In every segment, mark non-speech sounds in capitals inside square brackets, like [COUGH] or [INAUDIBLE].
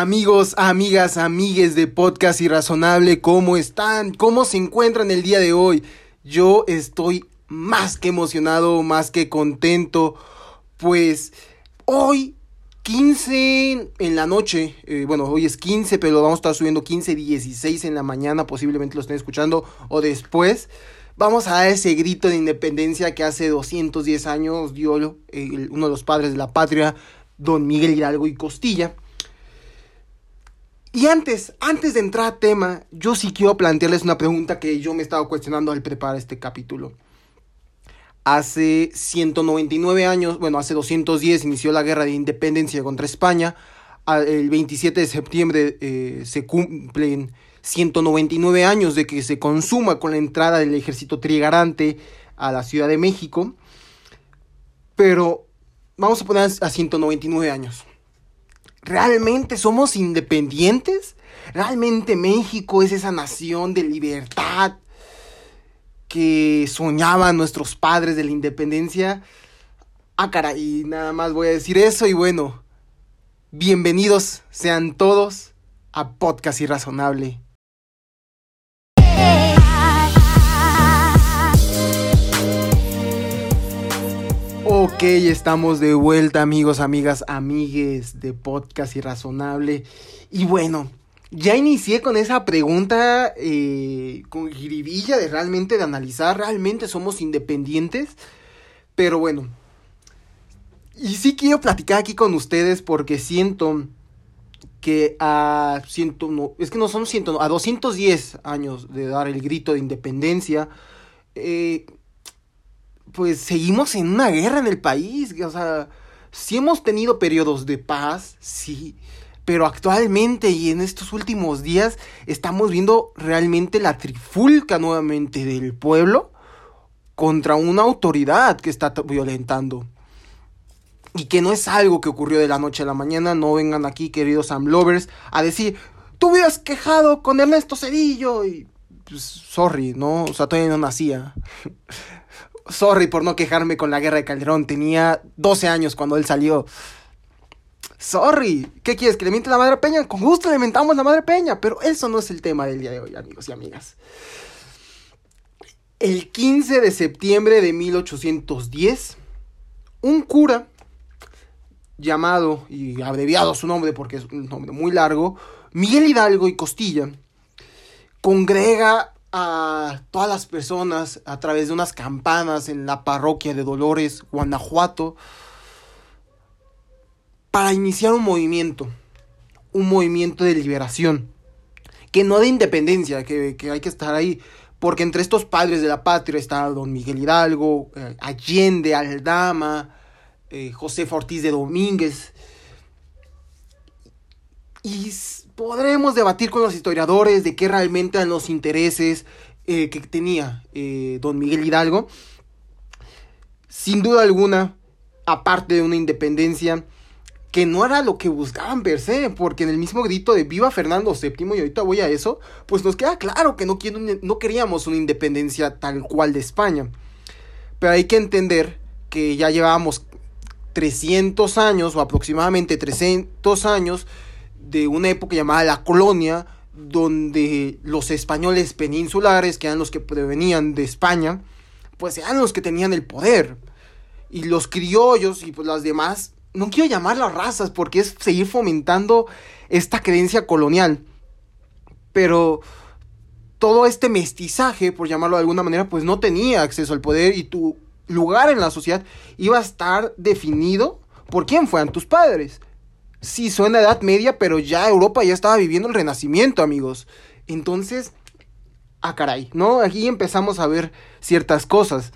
Amigos, amigas, amigues de Podcast Irrazonable, ¿cómo están? ¿Cómo se encuentran el día de hoy? Yo estoy más que emocionado, más que contento, pues hoy 15 en la noche, eh, bueno, hoy es 15, pero lo vamos a estar subiendo 15, 16 en la mañana, posiblemente lo estén escuchando o después. Vamos a dar ese grito de independencia que hace 210 años dio uno de los padres de la patria, don Miguel Hidalgo y Costilla. Y antes, antes de entrar a tema, yo sí quiero plantearles una pregunta que yo me he estado cuestionando al preparar este capítulo. Hace 199 años, bueno, hace 210 inició la guerra de independencia contra España. El 27 de septiembre eh, se cumplen 199 años de que se consuma con la entrada del ejército trigarante a la Ciudad de México. Pero vamos a poner a 199 años. ¿Realmente somos independientes? ¿Realmente México es esa nación de libertad que soñaban nuestros padres de la independencia? Ah, caray, nada más voy a decir eso y bueno, bienvenidos sean todos a Podcast Irrazonable. Ok, estamos de vuelta amigos, amigas, amigues de Podcast Irrazonable. Y bueno, ya inicié con esa pregunta eh, con jiribilla de realmente de analizar, realmente somos independientes. Pero bueno, y sí quiero platicar aquí con ustedes porque siento que a ciento, no, es que no son ciento, a 210 años de dar el grito de independencia, eh, pues seguimos en una guerra en el país. O sea, sí hemos tenido periodos de paz, sí. Pero actualmente y en estos últimos días estamos viendo realmente la trifulca nuevamente del pueblo contra una autoridad que está violentando. Y que no es algo que ocurrió de la noche a la mañana. No vengan aquí, queridos Amlovers, a decir, tú hubieras quejado con Ernesto Cedillo. Y, pues, sorry, ¿no? O sea, todavía no nacía. [LAUGHS] Sorry por no quejarme con la guerra de Calderón. Tenía 12 años cuando él salió. Sorry. ¿Qué quieres? ¿Que le miente la madre Peña? Con gusto le mentamos la madre Peña. Pero eso no es el tema del día de hoy, amigos y amigas. El 15 de septiembre de 1810, un cura llamado, y abreviado su nombre porque es un nombre muy largo, Miguel Hidalgo y Costilla, congrega a todas las personas a través de unas campanas en la parroquia de Dolores, Guanajuato, para iniciar un movimiento, un movimiento de liberación, que no de independencia, que, hay que estar ahí, porque entre estos padres de la patria está don Miguel Hidalgo, eh, Allende, Aldama, eh, José Ortiz de Domínguez, y podremos debatir con los historiadores de qué realmente eran los intereses eh, que tenía eh, don Miguel Hidalgo. Sin duda alguna, aparte de una independencia que no era lo que buscaban per se, porque en el mismo grito de Viva Fernando VII, y ahorita voy a eso, pues nos queda claro que no, no queríamos una independencia tal cual de España. Pero hay que entender que ya llevábamos 300 años, o aproximadamente 300 años, de una época llamada la colonia, donde los españoles peninsulares, que eran los que provenían de España, pues eran los que tenían el poder. Y los criollos y pues las demás, no quiero llamarlas razas porque es seguir fomentando esta creencia colonial. Pero todo este mestizaje, por llamarlo de alguna manera, pues no tenía acceso al poder y tu lugar en la sociedad iba a estar definido por quién fueran tus padres. Sí, suena Edad Media, pero ya Europa ya estaba viviendo el Renacimiento, amigos. Entonces, ah, caray, ¿no? Aquí empezamos a ver ciertas cosas.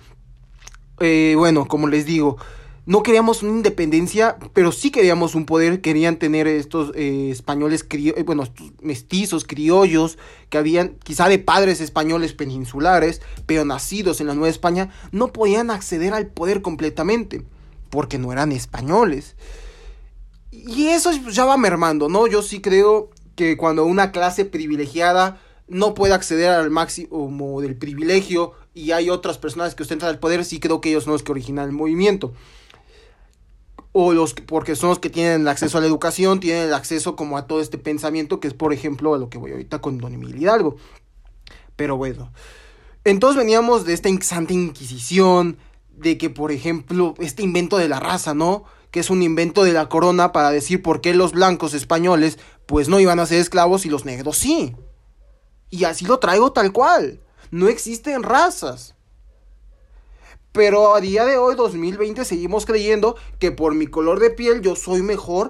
Eh, bueno, como les digo, no queríamos una independencia, pero sí queríamos un poder. Querían tener estos eh, españoles, eh, bueno, estos mestizos, criollos, que habían quizá de padres españoles peninsulares, pero nacidos en la Nueva España, no podían acceder al poder completamente, porque no eran españoles. Y eso ya va mermando, ¿no? Yo sí creo que cuando una clase privilegiada no puede acceder al máximo del privilegio y hay otras personas que ostentan el poder, sí creo que ellos no es que originan el movimiento. o los porque son los que tienen el acceso a la educación, tienen el acceso como a todo este pensamiento que es por ejemplo a lo que voy ahorita con Don Miguel Hidalgo. Pero bueno, entonces veníamos de esta Santa Inquisición, de que por ejemplo este invento de la raza, ¿no? Que es un invento de la corona para decir por qué los blancos españoles pues no iban a ser esclavos y los negros sí. Y así lo traigo tal cual. No existen razas. Pero a día de hoy, 2020, seguimos creyendo que por mi color de piel yo soy mejor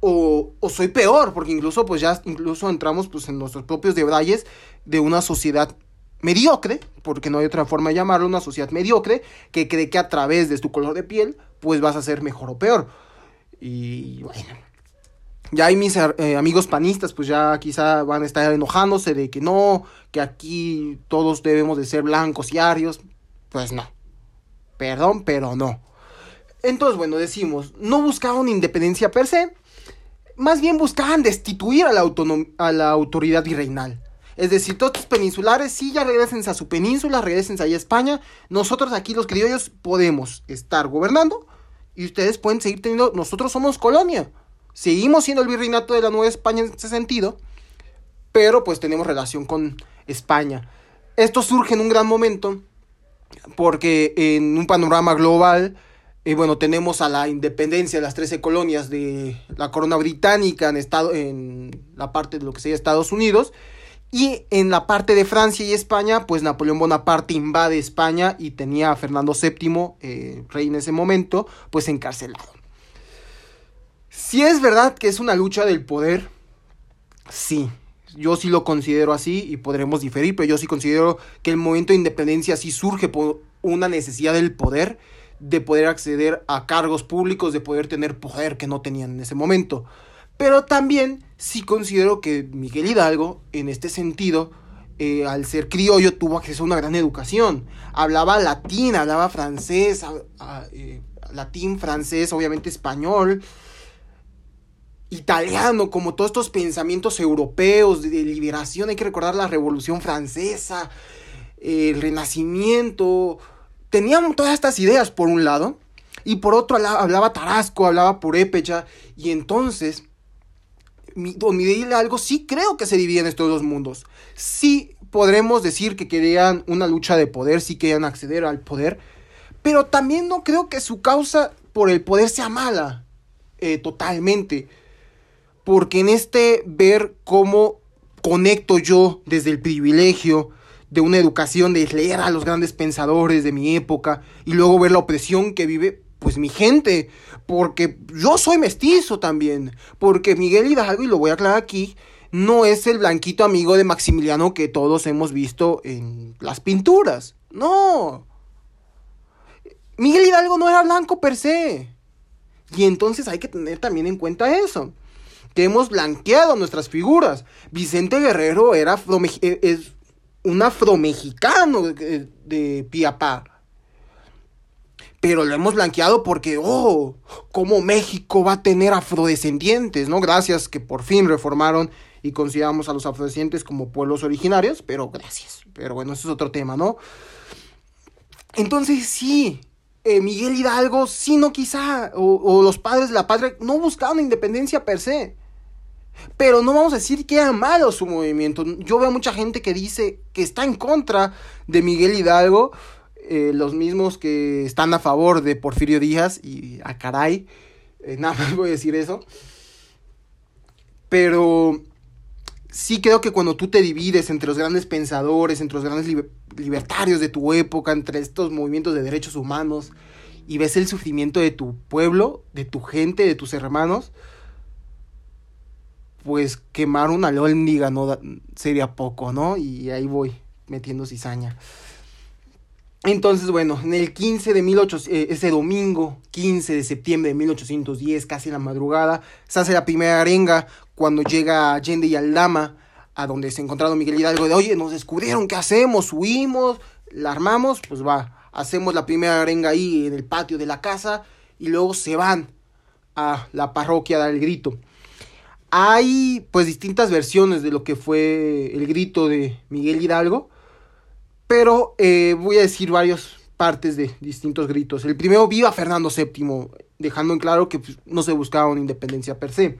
o, o, soy peor, porque incluso pues ya incluso entramos pues en nuestros propios debrayes de una sociedad mediocre, porque no hay otra forma de llamarlo, una sociedad mediocre, que cree que a través de tu color de piel pues vas a ser mejor o peor. Y bueno, ya hay mis eh, amigos panistas, pues ya quizá van a estar enojándose de que no, que aquí todos debemos de ser blancos y arios. Pues no. Perdón, pero no. Entonces, bueno, decimos, no buscaban independencia per se, más bien buscaban destituir a la, a la autoridad virreinal. Es decir, todos los peninsulares, sí, ya regresen a su península, regresen allá a España. Nosotros aquí, los criollos, podemos estar gobernando y ustedes pueden seguir teniendo. Nosotros somos colonia. Seguimos siendo el virreinato de la Nueva España en ese sentido, pero pues tenemos relación con España. Esto surge en un gran momento porque en un panorama global, eh, bueno, tenemos a la independencia de las 13 colonias de la corona británica en, estado, en la parte de lo que sería Estados Unidos, y en la parte de Francia y España, pues Napoleón Bonaparte invade España y tenía a Fernando VII, eh, rey en ese momento, pues encarcelado. Si es verdad que es una lucha del poder, sí, yo sí lo considero así y podremos diferir, pero yo sí considero que el movimiento de independencia sí surge por una necesidad del poder, de poder acceder a cargos públicos, de poder tener poder que no tenían en ese momento. Pero también sí considero que Miguel Hidalgo, en este sentido, eh, al ser criollo, tuvo acceso a una gran educación. Hablaba latín, hablaba francés, eh, latín, francés, obviamente español italiano, como todos estos pensamientos europeos de, liberación. Hay que recordar la Revolución Francesa, el Renacimiento. Tenían todas estas ideas por un lado, y por otro hablaba Tarasco, hablaba Purépecha, y entonces, don Miguel Hidalgo sí creo que se divide en estos dos mundos. Sí podremos decir que querían una lucha de poder, sí querían acceder al poder, pero también no creo que su causa por el poder sea mala, eh, totalmente porque en este ver cómo conecto yo desde el privilegio de una educación de leer a los grandes pensadores de mi época y luego ver la opresión que vive pues mi gente, porque yo soy mestizo también, porque Miguel Hidalgo, y lo voy a aclarar aquí, no es el blanquito amigo de Maximiliano que todos hemos visto en las pinturas, no. Miguel Hidalgo no era blanco per se. Y entonces hay que tener también en cuenta eso que hemos blanqueado nuestras figuras. Vicente Guerrero era e, es un afromexicano de, de Piapá. Pero lo hemos blanqueado porque, oh, cómo México va a tener afrodescendientes, ¿no? Gracias que por fin reformaron y consideramos a los afrodescendientes como pueblos originarios, pero gracias. Pero bueno, eso es otro tema, ¿no? Entonces sí, eh, Miguel Hidalgo, sí, no quizá, o, o, los padres de la patria, no buscaban independencia per se. Pero no vamos a decir que era malo su movimiento. Yo veo mucha gente que dice que está en contra de Miguel Hidalgo, eh, los mismos que están a favor de Porfirio Díaz y a caray, eh, [LAUGHS] nada más voy a decir eso. Pero sí creo que cuando tú te divides entre los grandes pensadores, entre los grandes libertarios de tu época, entre estos movimientos de derechos humanos, y ves el sufrimiento de tu pueblo, de tu gente, de tus hermanos, pues quemar una alhóndiga no sería poco, ¿no? Y ahí voy metiendo cizaña. Entonces, bueno, en el 15 de 1800, eh, ese domingo, 15 de septiembre de 1810, casi en la madrugada, se hace la primera arenga cuando llega Allende y Aldama, a donde se encontraron Miguel Hidalgo, de, oye, nos descubrieron, ¿qué hacemos? ¿Huimos? ¿La armamos? Pues va, hacemos la primera arenga ahí en el patio de la casa y luego se van a la parroquia a dar el grito. Hay pues distintas versiones de lo que fue el grito de Miguel Hidalgo, pero eh, voy a decir varias partes de distintos gritos. El primero, viva Fernando VII, dejando en claro que pues, no se buscaba una independencia per se.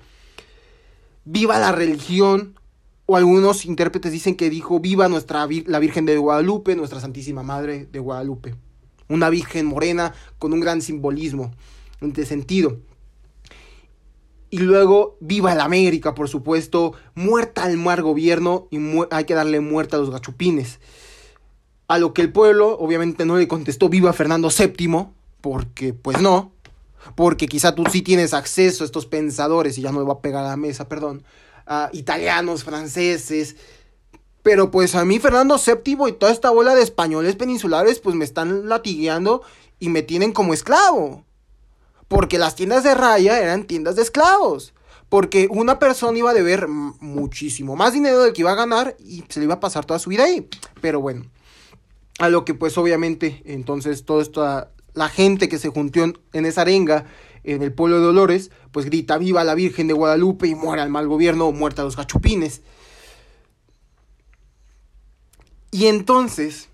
Viva la religión, o algunos intérpretes dicen que dijo viva nuestra la Virgen de Guadalupe, nuestra Santísima Madre de Guadalupe. Una Virgen morena con un gran simbolismo, este sentido. Y luego, viva la América, por supuesto, muerta al mal gobierno y hay que darle muerta a los gachupines. A lo que el pueblo obviamente no le contestó viva Fernando VII, porque pues no, porque quizá tú sí tienes acceso a estos pensadores, y ya no me va a pegar a la mesa, perdón, italianos, franceses, pero pues a mí Fernando VII y toda esta bola de españoles peninsulares pues me están latigueando y me tienen como esclavo. Porque las tiendas de raya eran tiendas de esclavos. Porque una persona iba a deber muchísimo más dinero del que iba a ganar y se le iba a pasar toda su vida ahí. Pero bueno, a lo que pues obviamente entonces toda esta la gente que se juntó en esa arenga en el pueblo de Dolores, pues grita viva la Virgen de Guadalupe y muera el mal gobierno, muerta los gachupines. Y entonces,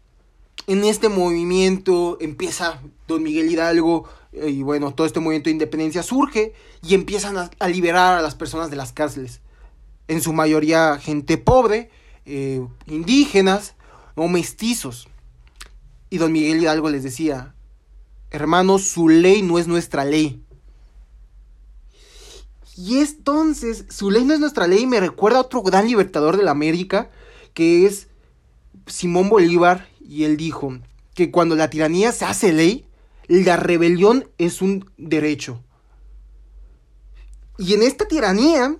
en este movimiento empieza don Miguel Hidalgo eh, y bueno, todo este movimiento de independencia surge y empiezan a, liberar a las personas de las cárceles. En su mayoría gente pobre, eh, indígenas o mestizos. Y don Miguel Hidalgo les decía, hermanos, su ley no es nuestra ley. Y entonces, su ley no es nuestra ley me recuerda a otro gran libertador de la América, que es Simón Bolívar, y él dijo que cuando la tiranía se hace ley, la rebelión es un derecho. Y en esta tiranía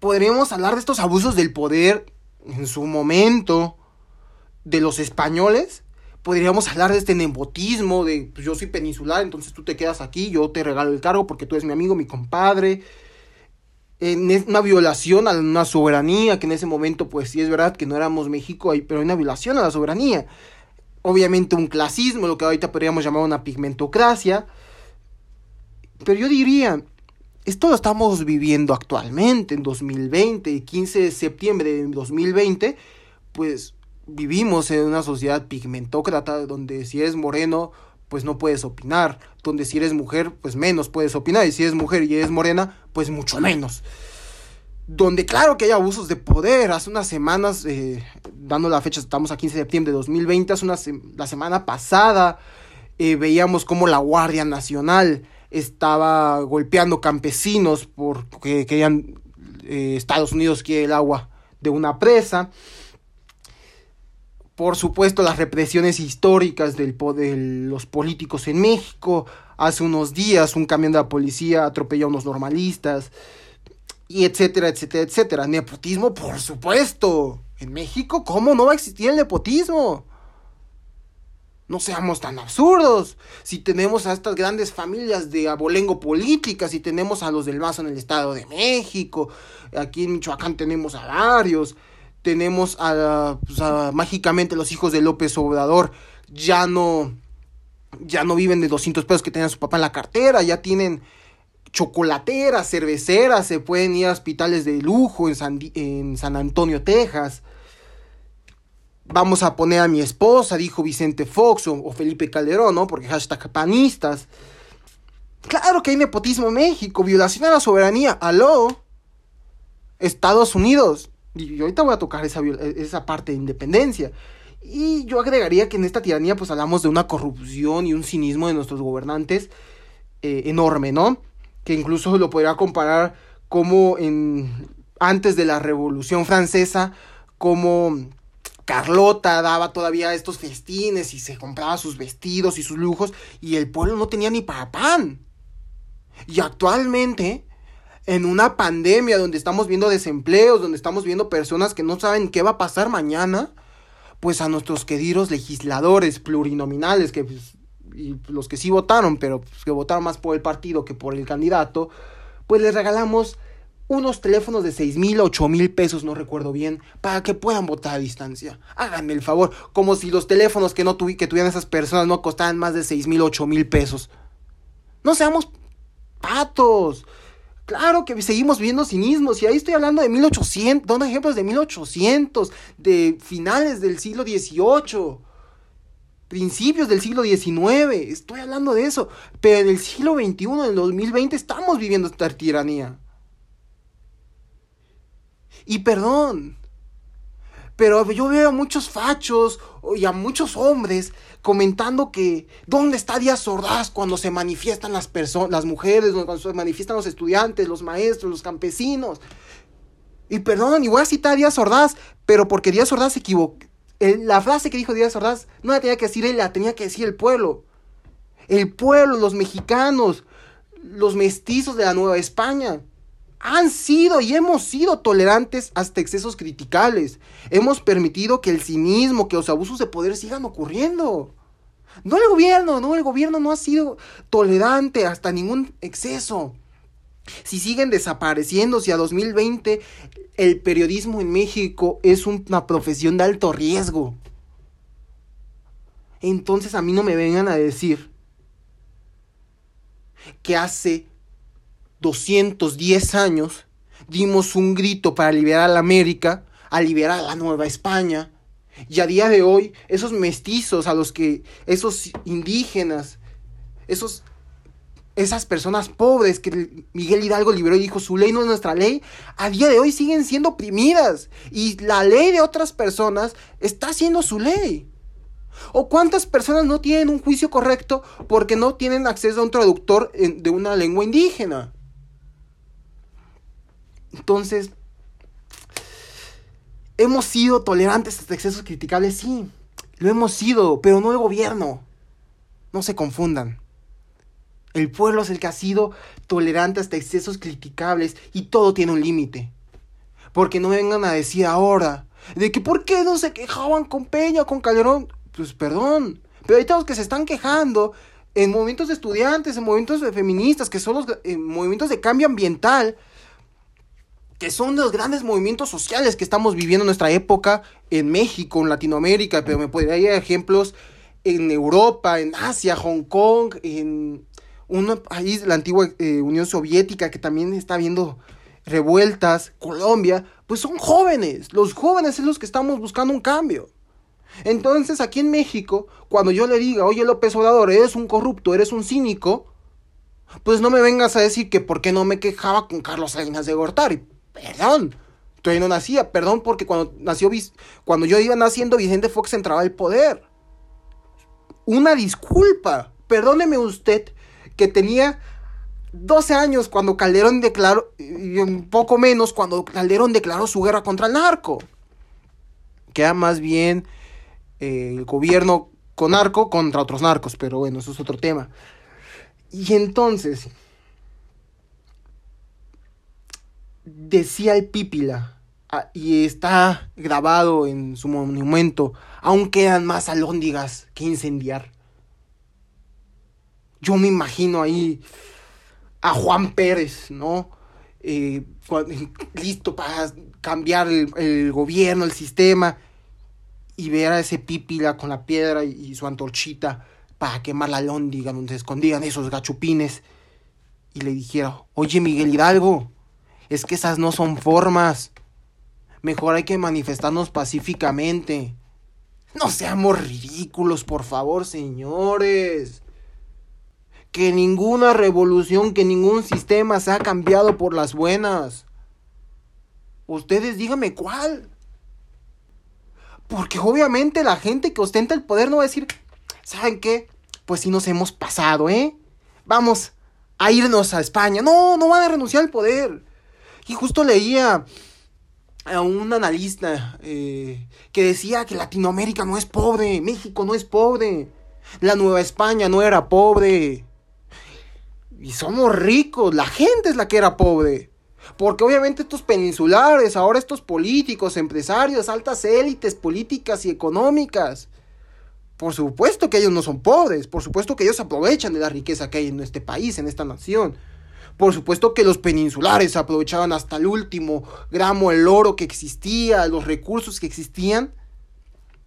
podremos hablar de estos abusos del poder en su momento de los españoles podríamos hablar de este nepotismo, de pues, yo soy peninsular, entonces tú te quedas aquí, yo te regalo el cargo porque tú eres mi amigo, mi compadre. En una violación a una soberanía, que en ese momento, pues sí es verdad que no éramos México, pero hay una violación a la soberanía. Obviamente un clasismo, lo que ahorita podríamos llamar una pigmentocracia. Pero yo diría, esto lo estamos viviendo actualmente, en 2020, 15 de septiembre de 2020, pues vivimos en una sociedad pigmentócrata donde si eres moreno, pues no puedes opinar, donde si eres mujer, pues menos puedes opinar, y si eres mujer y eres morena, pues mucho menos. Donde claro que hay abusos de poder, hace unas semanas, eh, dando la fecha, estamos a 15 de septiembre de 2020, hace una la semana pasada eh, veíamos como la Guardia Nacional estaba golpeando campesinos porque querían, eh, Estados Unidos quiere el agua de una presa por supuesto, las represiones históricas del, de los políticos en México. Hace unos días un camión de la policía atropelló a unos normalistas. Y etcétera, etcétera, etcétera. Nepotismo, por supuesto. En México, ¿cómo no va a existir el nepotismo? No seamos tan absurdos. Si tenemos a estas grandes familias de abolengo políticas, si tenemos a los del Mazo en el Estado de México, aquí en Michoacán tenemos a varios tenemos pues, a, mágicamente los hijos de López Obrador ya no ya no viven de 200 pesos que tenía su papá en la cartera, ya tienen chocolateras, cerveceras, se pueden ir a hospitales de lujo en San, en San Antonio, Texas. Vamos a poner a mi esposa, dijo Vicente Fox o, Felipe Calderón, ¿no? Porque hashtag panistas. Claro que hay nepotismo en México, violación a la soberanía. Aló. Estados Unidos. Y ahorita voy a tocar esa, esa parte de independencia. Y yo agregaría que en esta tiranía pues hablamos de una corrupción y un cinismo de nuestros gobernantes eh, enorme, ¿no? Que incluso lo podría comparar como en antes de la Revolución Francesa, como Carlota daba todavía estos festines y se compraba sus vestidos y sus lujos y el pueblo no tenía ni para pan. Y actualmente en una pandemia donde estamos viendo desempleos, donde estamos viendo personas que no saben qué va a pasar mañana, pues a nuestros queridos legisladores plurinominales, que pues, los que sí votaron, pero pues, que votaron más por el partido que por el candidato, pues les regalamos unos teléfonos de seis mil, ocho mil pesos, no recuerdo bien, para que puedan votar a distancia. Háganme el favor, como si los teléfonos que, no que tuvieran esas personas no costaran más de seis mil, ocho mil pesos. No seamos patos. Claro que seguimos viendo cinismos y ahí estoy hablando de 1800, dando ejemplos de 1800, de finales del siglo XVIII. principios del siglo XIX, estoy hablando de eso, pero en el siglo XXI, en el 2020, estamos viviendo esta tiranía. Y perdón, pero yo veo a muchos fachos y a muchos hombres comentando que ¿dónde está Díaz Ordaz cuando se manifiestan las personas, las mujeres, cuando se manifiestan los estudiantes, los maestros, los campesinos? Y perdón, y voy a citar a Díaz Ordaz, pero porque Díaz Ordaz se equivocó. La frase que dijo Díaz Ordaz no la tenía que decir él, la tenía que decir el pueblo. El pueblo, los mexicanos, los mestizos de la Nueva España han sido y hemos sido tolerantes hasta excesos criticables. Hemos permitido que el cinismo, que los abusos de poder sigan ocurriendo. No el gobierno, no, el gobierno no ha sido tolerante hasta ningún exceso. Si siguen desapareciendo, si a 2020 el periodismo en México es una profesión de alto riesgo, entonces a mí no me vengan a decir que hace 210 años dimos un grito para liberar a la América, a liberar a la Nueva España. Y a día de hoy, esos mestizos a los que, esos indígenas, esos, esas personas pobres que Miguel Hidalgo liberó y dijo, su ley no es nuestra ley, a día de hoy siguen siendo oprimidas. Y la ley de otras personas está siendo su ley. ¿O cuántas personas no tienen un juicio correcto porque no tienen acceso a un traductor de una lengua indígena? Entonces, hemos sido tolerantes hasta excesos criticables, sí, lo hemos sido, pero no el gobierno. No se confundan. El pueblo es el que ha sido tolerante hasta excesos criticables y todo tiene un límite. Porque no vengan a decir ahora de que por qué no se quejaban con Peña, con Calderón. Pues perdón, pero ahorita los que se están quejando en movimientos de estudiantes, en movimientos de feministas, que son los movimientos de cambio ambiental, que son los grandes movimientos sociales que estamos viviendo en nuestra época en México, en Latinoamérica, pero me podría dar ejemplos en Europa, en Asia, Hong Kong, en un país la antigua eh, Unión Soviética que también está viendo revueltas, Colombia, pues son jóvenes, los jóvenes son los que estamos buscando un cambio. Entonces aquí en México, cuando yo le diga, oye López Obrador, eres un corrupto, eres un cínico, pues no me vengas a decir que por qué no me quejaba con Carlos Salinas de Gortari perdón, todavía no nacía, perdón porque cuando nació, cuando yo iba naciendo Vicente Fox entraba al poder. Una disculpa, perdóneme usted que tenía 12 años cuando Calderón declaró, y un poco menos cuando Calderón declaró su guerra contra el narco. Queda más bien eh, el gobierno con narco contra otros narcos, pero bueno, eso es otro tema. Y entonces, decía el Pípila, ah, y está grabado en su monumento, aún quedan más alóndigas que incendiar. Yo me imagino ahí a Juan Pérez, ¿no? Eh, [LAUGHS] listo para cambiar el, gobierno, el sistema, y ver a ese pípila con la piedra y, su antorchita para quemar la alóndiga donde se escondían esos gachupines. Y le dijera, oye Miguel Hidalgo, es que esas no son formas. Mejor hay que manifestarnos pacíficamente. No seamos ridículos, por favor, señores. Que ninguna revolución, que ningún sistema se ha cambiado por las buenas. Ustedes díganme cuál. Porque obviamente la gente que ostenta el poder no va a decir, ¿saben qué? Pues si nos hemos pasado, ¿eh? Vamos a irnos a España. No, no van a renunciar al poder. Y justo leía a un analista eh, que decía que Latinoamérica no es pobre, México no es pobre, la Nueva España no era pobre. Y somos ricos, la gente es la que era pobre. Porque obviamente estos peninsulares, ahora estos políticos, empresarios, altas élites políticas y económicas, por supuesto que ellos no son pobres, por supuesto que ellos aprovechan de la riqueza que hay en este país, en esta nación. Por supuesto que los peninsulares aprovechaban hasta el último gramo el oro que existía, los recursos que existían.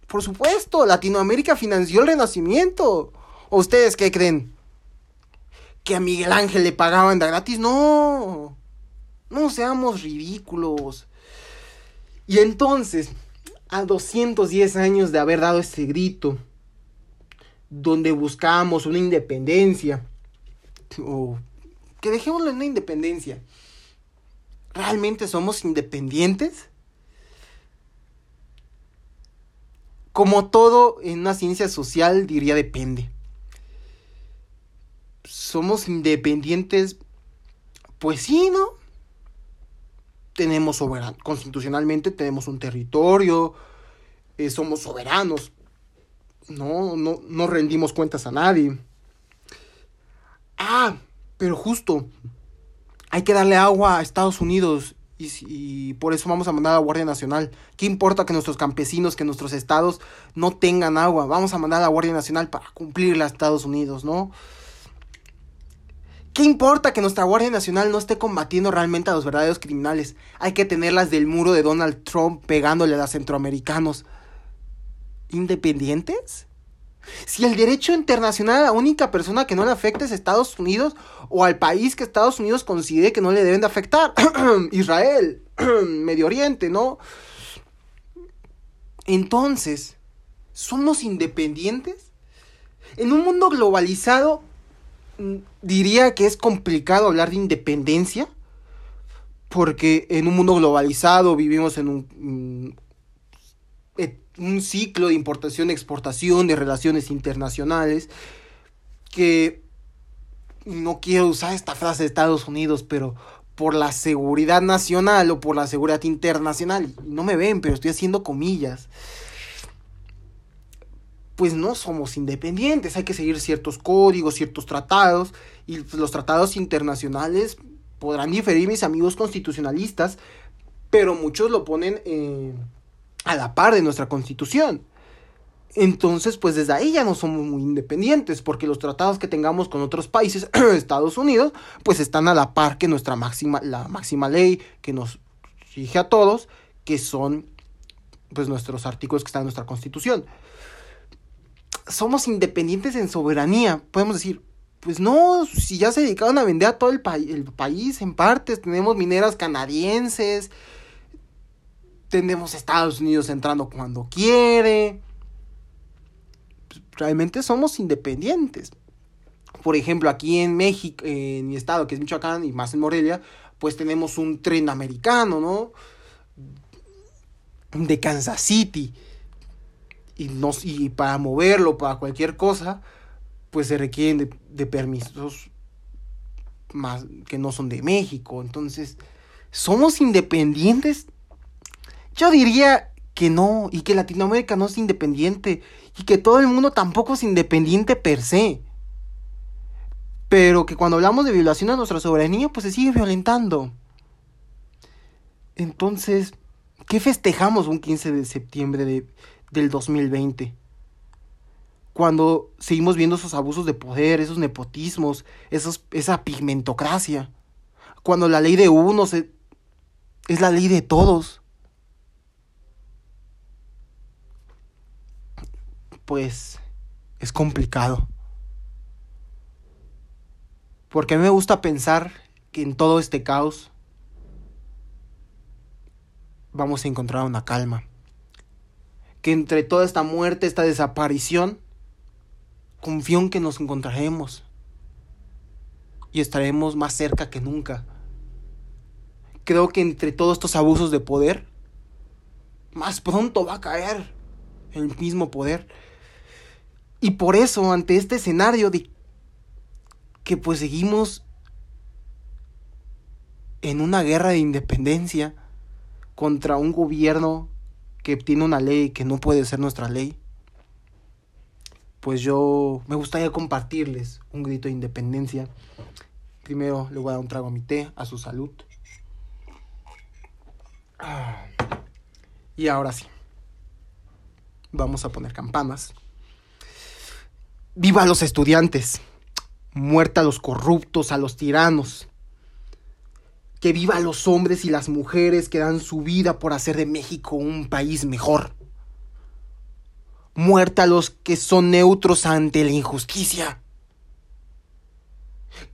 Por supuesto, Latinoamérica financió el renacimiento. ¿O ustedes qué creen? ¿Que a Miguel Ángel le pagaban de gratis? No. No seamos ridículos. Y entonces, a 210 años de haber dado ese grito, donde buscamos una independencia, o que dejémoslo en una independencia, ¿realmente somos independientes? Como todo en una ciencia social, diría depende. ¿Somos independientes? Pues sí, ¿no? Tenemos soberano, constitucionalmente tenemos un territorio, eh, somos soberanos, no, no, no rendimos cuentas a nadie. Ah, pero justo, hay que darle agua a Estados Unidos y, por eso vamos a mandar a la Guardia Nacional. ¿Qué importa que nuestros campesinos, que nuestros estados no tengan agua? Vamos a mandar a la Guardia Nacional para cumplirla a Estados Unidos, ¿no? ¿Qué importa que nuestra Guardia Nacional no esté combatiendo realmente a los verdaderos criminales? Hay que tenerlas del muro de Donald Trump pegándole a los centroamericanos. ¿Independientes? Si el derecho internacional, la única persona que no le afecta es Estados Unidos o al país que Estados Unidos considere que no le deben de afectar, [CLEARS THROAT] Israel, [CLEARS THROAT] Medio Oriente, ¿no? Entonces, ¿somos independientes? En un mundo globalizado, mm, diría que es complicado hablar de independencia, porque en un mundo globalizado vivimos en un, mm, un ciclo de importación, exportación, de relaciones internacionales, que no quiero usar esta frase de Estados Unidos, pero por la seguridad nacional o por la seguridad internacional, no me ven, pero estoy haciendo comillas, pues no somos independientes, hay que seguir ciertos códigos, ciertos tratados, y los tratados internacionales podrán diferir mis amigos constitucionalistas, pero muchos lo ponen... Eh, a la par de nuestra constitución. Entonces, pues desde ahí ya no somos muy independientes, porque los tratados que tengamos con otros países, [CLEARS THROAT] Estados Unidos, pues están a la par que nuestra máxima, la máxima ley que nos rige a todos, que son pues nuestros artículos que están en nuestra constitución. Somos independientes en soberanía, podemos decir, pues no, si ya se dedicaron a vender a todo el, el país en partes, tenemos mineras canadienses, tenemos Estados Unidos entrando cuando quiere. Realmente somos independientes. Por ejemplo, aquí en México, en mi estado, que es Michoacán, y más en Morelia, pues tenemos un tren americano, ¿no? De Kansas City. Y, y para moverlo, para cualquier cosa, pues se requieren de, de permisos más que no son de México. Entonces, somos independientes yo diría que no, y que Latinoamérica no es independiente, y que todo el mundo tampoco es independiente per se. Pero que cuando hablamos de violación a nuestra soberanía, pues se sigue violentando. Entonces, ¿qué festejamos un 15 de septiembre de, del 2020? Cuando seguimos viendo esos abusos de poder, esos nepotismos, esos, esa pigmentocracia. Cuando la ley de uno es la ley de todos. Pues es complicado. Porque a mí me gusta pensar que en todo este caos vamos a encontrar una calma. Que entre toda esta muerte, esta desaparición, confío en que nos encontraremos y estaremos más cerca que nunca. Creo que entre todos estos abusos de poder, más pronto va a caer el mismo poder y por eso, ante este escenario de que pues seguimos en una guerra de independencia contra un gobierno que tiene una ley que no puede ser nuestra ley, pues yo me gustaría compartirles un grito de independencia. Primero le voy a dar un trago a mi té, a su salud. Ah. Y ahora sí, vamos a poner campanas. Viva a los estudiantes. Muerta a los corruptos, a los tiranos. Que viva a los hombres y las mujeres que dan su vida por hacer de México un país mejor. Muerta a los que son neutros ante la injusticia.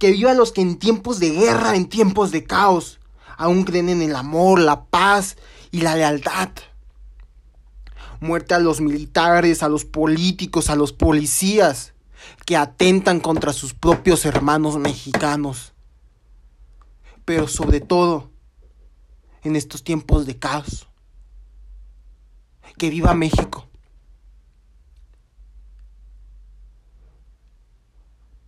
Que viva a los que en tiempos de guerra, en tiempos de caos, aún creen en el amor, la paz y la lealtad. Muerte a los militares, a los políticos, a los policías que atentan contra sus propios hermanos mexicanos. Pero sobre todo, en estos tiempos de caos. Que viva México.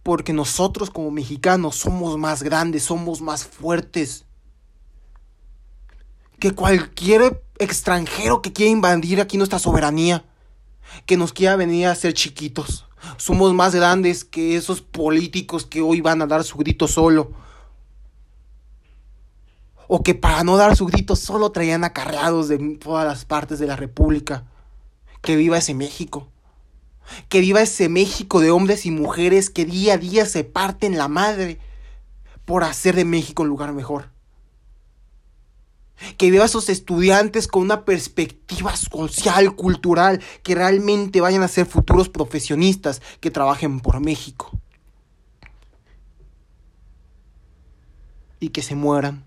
Porque nosotros como mexicanos somos más grandes, somos más fuertes que cualquier extranjero que quiera invadir aquí nuestra soberanía, que nos quiera venir a ser chiquitos. Somos más grandes que esos políticos que hoy van a dar su grito solo. O que para no dar su grito solo traían acarreados de todas las partes de la República. Que viva ese México. Que viva ese México de hombres y mujeres que día a día se parten la madre por hacer de México un lugar mejor que vea a esos estudiantes con una perspectiva social, cultural, que realmente vayan a ser futuros profesionistas que trabajen por México. Y que se mueran.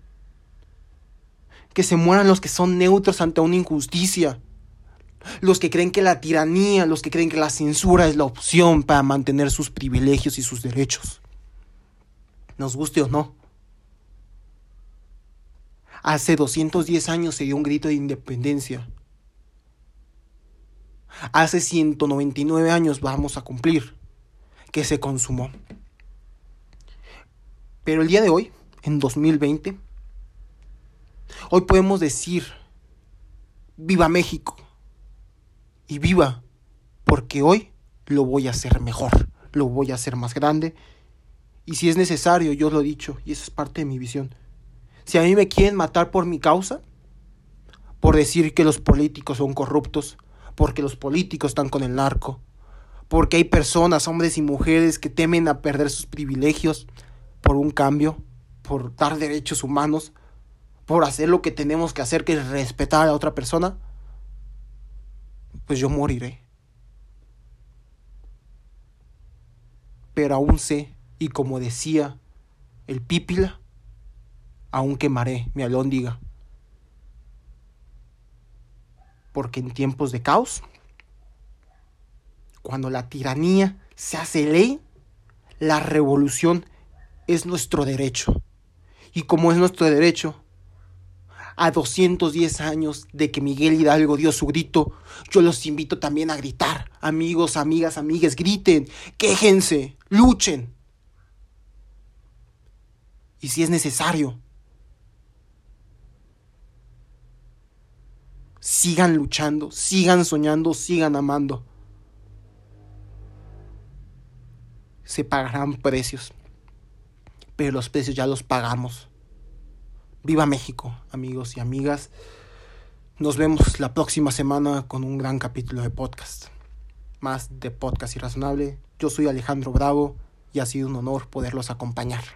Que se mueran los que son neutros ante una injusticia. Los que creen que la tiranía, los que creen que la censura es la opción para mantener sus privilegios y sus derechos. Nos guste o no. Hace 210 años se dio un grito de independencia. Hace 199 años vamos a cumplir que se consumó. Pero el día de hoy, en 2020, hoy podemos decir, viva México. Y viva, porque hoy lo voy a hacer mejor, lo voy a hacer más grande. Y si es necesario, yo lo he dicho, y eso es parte de mi visión si a mí me quieren matar por mi causa, por decir que los políticos son corruptos, porque los políticos están con el narco, porque hay personas, hombres y mujeres que temen a perder sus privilegios por un cambio, por dar derechos humanos, por hacer lo que tenemos que hacer, que es respetar a otra persona, pues yo moriré. Pero aún sé, y como decía el Pípila, aún quemaré mi alóndiga. Porque en tiempos de caos, cuando la tiranía se hace ley, la revolución es nuestro derecho. Y como es nuestro derecho, a 210 años de que Miguel Hidalgo dio su grito, yo los invito también a gritar. Amigos, amigas, amigues, griten, quéjense, luchen. Y si es necesario, sigan luchando, sigan soñando, sigan amando. Se pagarán precios, pero los precios ya los pagamos. Viva México, amigos y amigas. Nos vemos la próxima semana con un gran capítulo de podcast. Más de podcast irrazonable. Yo soy Alejandro Bravo y ha sido un honor poderlos acompañar.